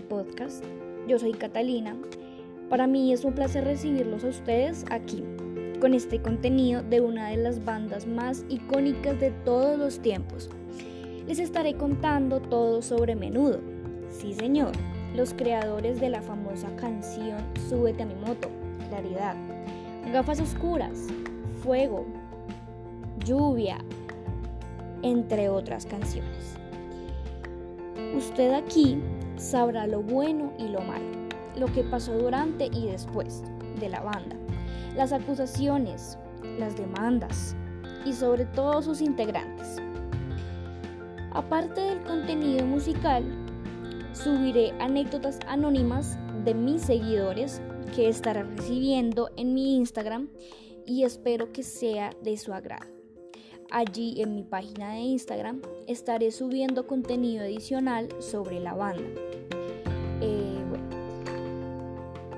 podcast. Yo soy Catalina. Para mí es un placer recibirlos a ustedes aquí, con este contenido de una de las bandas más icónicas de todos los tiempos. Les estaré contando todo sobre Menudo. Sí, señor, los creadores de la famosa canción Súbete a mi moto, Claridad, Gafas Oscuras, Fuego, Lluvia, entre otras canciones. Usted aquí sabrá lo bueno y lo malo, lo que pasó durante y después de la banda, las acusaciones, las demandas y sobre todo sus integrantes. Aparte del contenido musical, subiré anécdotas anónimas de mis seguidores que estaré recibiendo en mi Instagram y espero que sea de su agrado. Allí en mi página de Instagram estaré subiendo contenido adicional sobre la banda. Eh,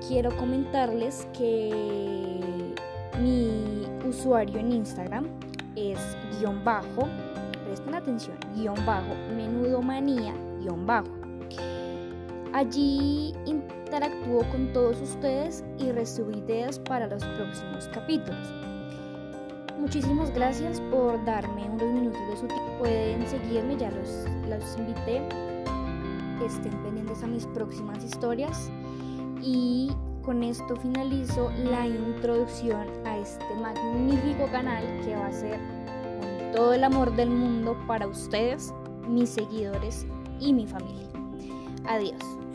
quiero comentarles que mi usuario en Instagram es guion bajo, presten atención, guion bajo, menudo manía, guion bajo. Allí interactúo con todos ustedes y recibo ideas para los próximos capítulos. Muchísimas gracias por darme unos minutos de su tiempo. Pueden seguirme, ya los, los invité. Estén pendientes a mis próximas historias. Y con esto finalizo la introducción a este magnífico canal que va a ser con todo el amor del mundo para ustedes, mis seguidores y mi familia. Adiós.